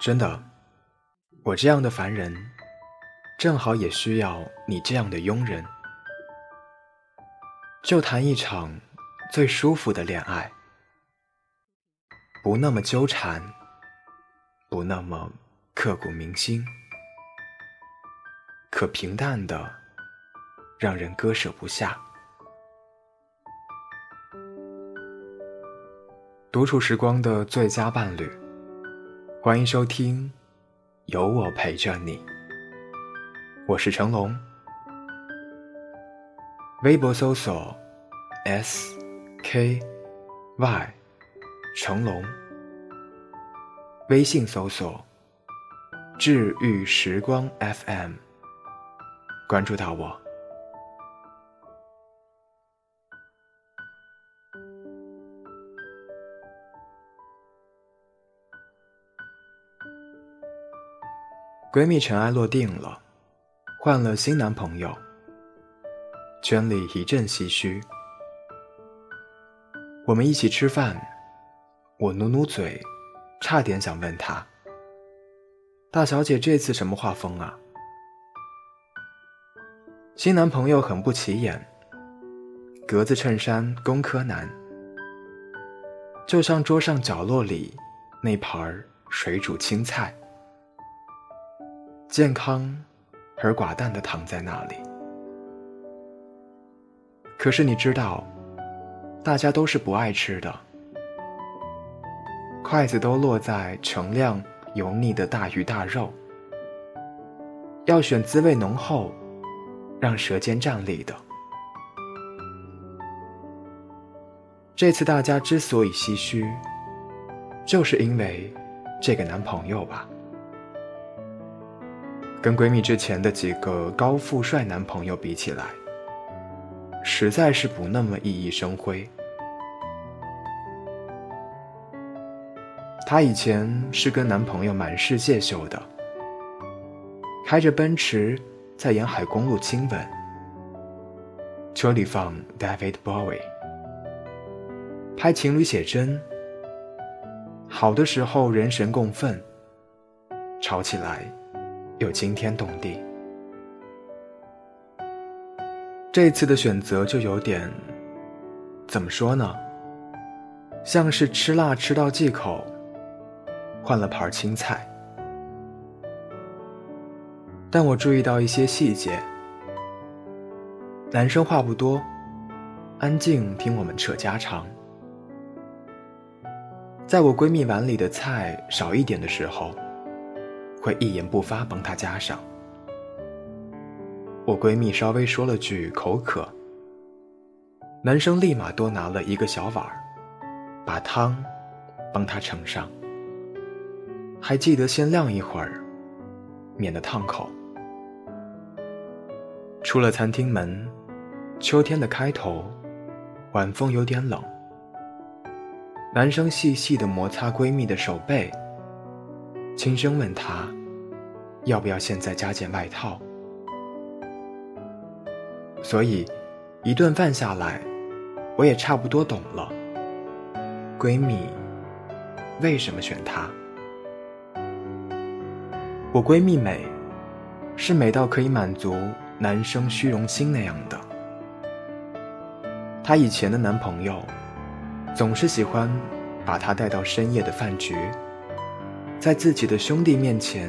真的，我这样的凡人，正好也需要你这样的庸人，就谈一场最舒服的恋爱，不那么纠缠，不那么刻骨铭心，可平淡的让人割舍不下。独处时光的最佳伴侣，欢迎收听《有我陪着你》。我是成龙，微博搜索 S K Y 成龙，微信搜索治愈时光 FM，关注到我。闺蜜尘埃落定了，换了新男朋友，圈里一阵唏嘘。我们一起吃饭，我努努嘴，差点想问她：“大小姐这次什么画风啊？”新男朋友很不起眼，格子衬衫，工科男，就像桌上角落里那盘水煮青菜。健康而寡淡的躺在那里。可是你知道，大家都是不爱吃的，筷子都落在盛量油腻的大鱼大肉，要选滋味浓厚、让舌尖站立的。这次大家之所以唏嘘，就是因为这个男朋友吧。跟闺蜜之前的几个高富帅男朋友比起来，实在是不那么熠熠生辉。她以前是跟男朋友满世界秀的，开着奔驰在沿海公路亲吻，车里放 David Bowie，拍情侣写真，好的时候人神共愤，吵起来。又惊天动地，这次的选择就有点，怎么说呢？像是吃辣吃到忌口，换了盘青菜。但我注意到一些细节：男生话不多，安静听我们扯家常。在我闺蜜碗里的菜少一点的时候。会一言不发帮她加上。我闺蜜稍微说了句口渴，男生立马多拿了一个小碗把汤帮她盛上，还记得先晾一会儿，免得烫口。出了餐厅门，秋天的开头，晚风有点冷，男生细细的摩擦闺蜜的手背。轻声问她：“要不要现在加件外套？”所以，一顿饭下来，我也差不多懂了。闺蜜为什么选他？我闺蜜美，是美到可以满足男生虚荣心那样的。她以前的男朋友，总是喜欢把她带到深夜的饭局。在自己的兄弟面前，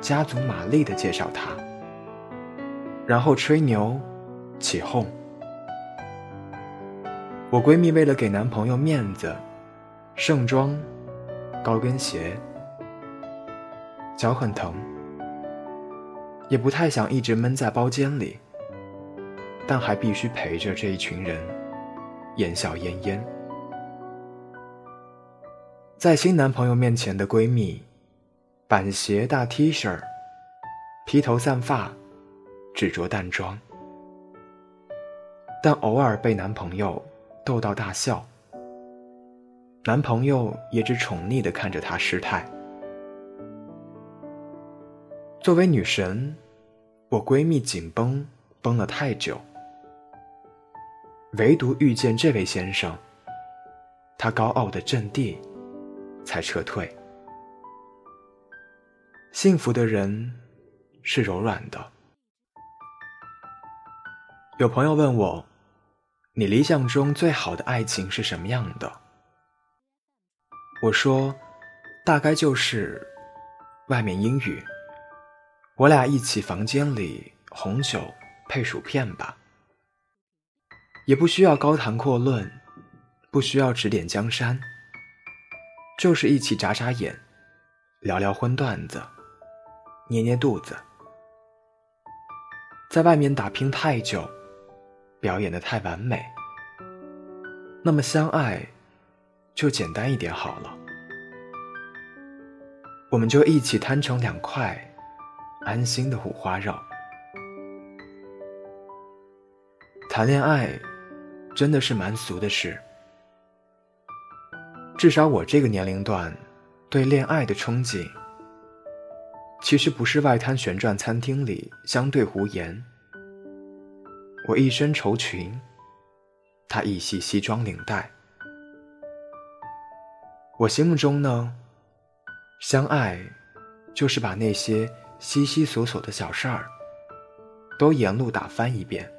加足马力的介绍他，然后吹牛、起哄。我闺蜜为了给男朋友面子，盛装、高跟鞋，脚很疼，也不太想一直闷在包间里，但还必须陪着这一群人，言笑晏晏。在新男朋友面前的闺蜜，板鞋大 T 恤，披头散发，只着淡妆，但偶尔被男朋友逗到大笑，男朋友也只宠溺的看着她失态。作为女神，我闺蜜紧绷绷了太久，唯独遇见这位先生，她高傲的阵地。才撤退。幸福的人是柔软的。有朋友问我，你理想中最好的爱情是什么样的？我说，大概就是外面阴雨，我俩一起房间里红酒配薯片吧，也不需要高谈阔论，不需要指点江山，就是一起眨眨眼，聊聊荤段子，捏捏肚子，在外面打拼太久。表演的太完美，那么相爱就简单一点好了。我们就一起摊成两块安心的五花肉。谈恋爱真的是蛮俗的事，至少我这个年龄段对恋爱的憧憬，其实不是外滩旋转餐厅里相对无言。我一身绸裙，他一袭西装领带。我心目中呢，相爱就是把那些稀稀索索的小事儿，都沿路打翻一遍。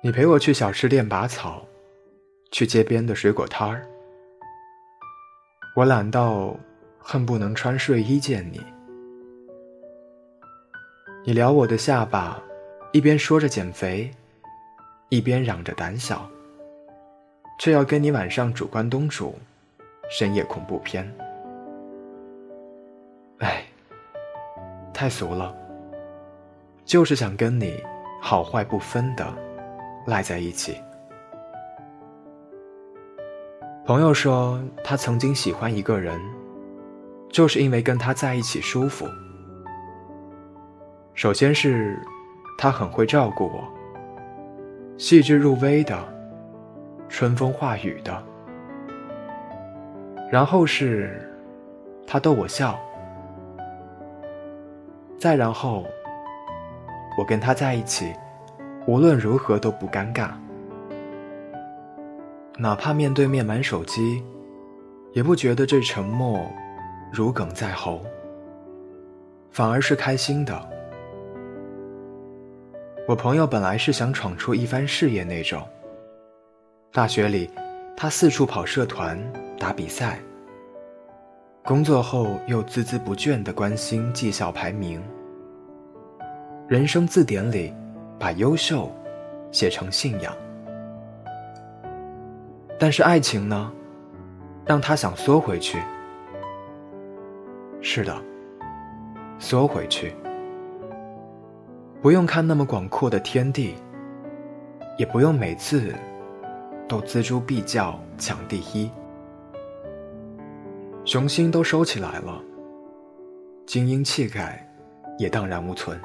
你陪我去小吃店拔草，去街边的水果摊儿，我懒到恨不能穿睡衣见你。你撩我的下巴，一边说着减肥，一边嚷着胆小，却要跟你晚上煮关东煮，深夜恐怖片。哎，太俗了，就是想跟你好坏不分的赖在一起。朋友说，他曾经喜欢一个人，就是因为跟他在一起舒服。首先是，他很会照顾我，细致入微的，春风化雨的。然后是，他逗我笑。再然后，我跟他在一起，无论如何都不尴尬，哪怕面对面玩手机，也不觉得这沉默如鲠在喉，反而是开心的。我朋友本来是想闯出一番事业那种。大学里，他四处跑社团、打比赛。工作后又孜孜不倦地关心绩效排名。人生字典里，把优秀写成信仰。但是爱情呢，让他想缩回去。是的，缩回去。不用看那么广阔的天地，也不用每次都锱铢必较抢第一，雄心都收起来了，精英气概也荡然无存，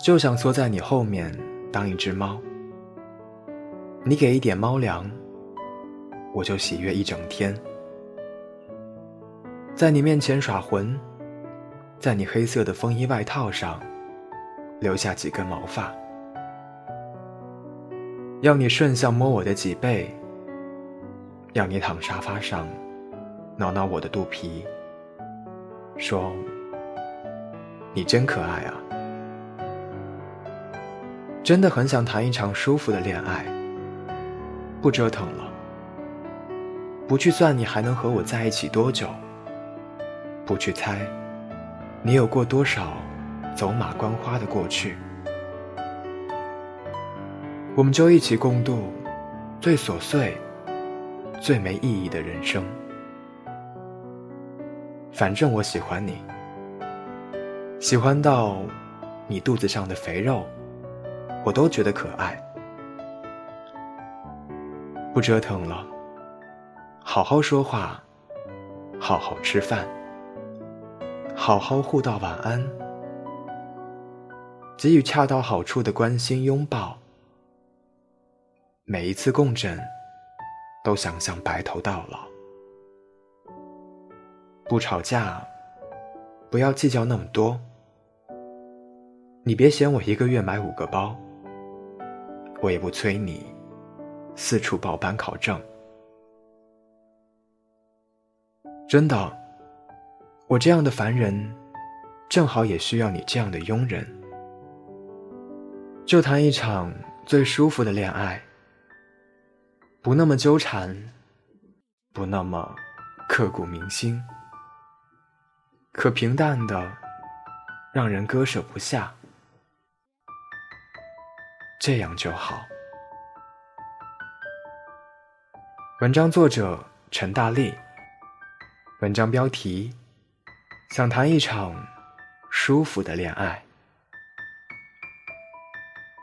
就想缩在你后面当一只猫，你给一点猫粮，我就喜悦一整天，在你面前耍浑。在你黑色的风衣外套上留下几根毛发，要你顺向摸我的脊背，要你躺沙发上挠挠我的肚皮，说：“你真可爱啊！”真的很想谈一场舒服的恋爱，不折腾了，不去算你还能和我在一起多久，不去猜。你有过多少走马观花的过去？我们就一起共度最琐碎、最没意义的人生。反正我喜欢你，喜欢到你肚子上的肥肉，我都觉得可爱。不折腾了，好好说话，好好吃饭。好好互道晚安，给予恰到好处的关心拥抱。每一次共枕，都想象白头到老。不吵架，不要计较那么多。你别嫌我一个月买五个包，我也不催你四处报班考证。真的，我这样的凡人，正好也需要你这样的庸人。就谈一场最舒服的恋爱，不那么纠缠，不那么刻骨铭心，可平淡的让人割舍不下，这样就好。文章作者陈大力。文章标题：想谈一场舒服的恋爱。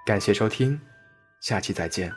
感谢收听，下期再见。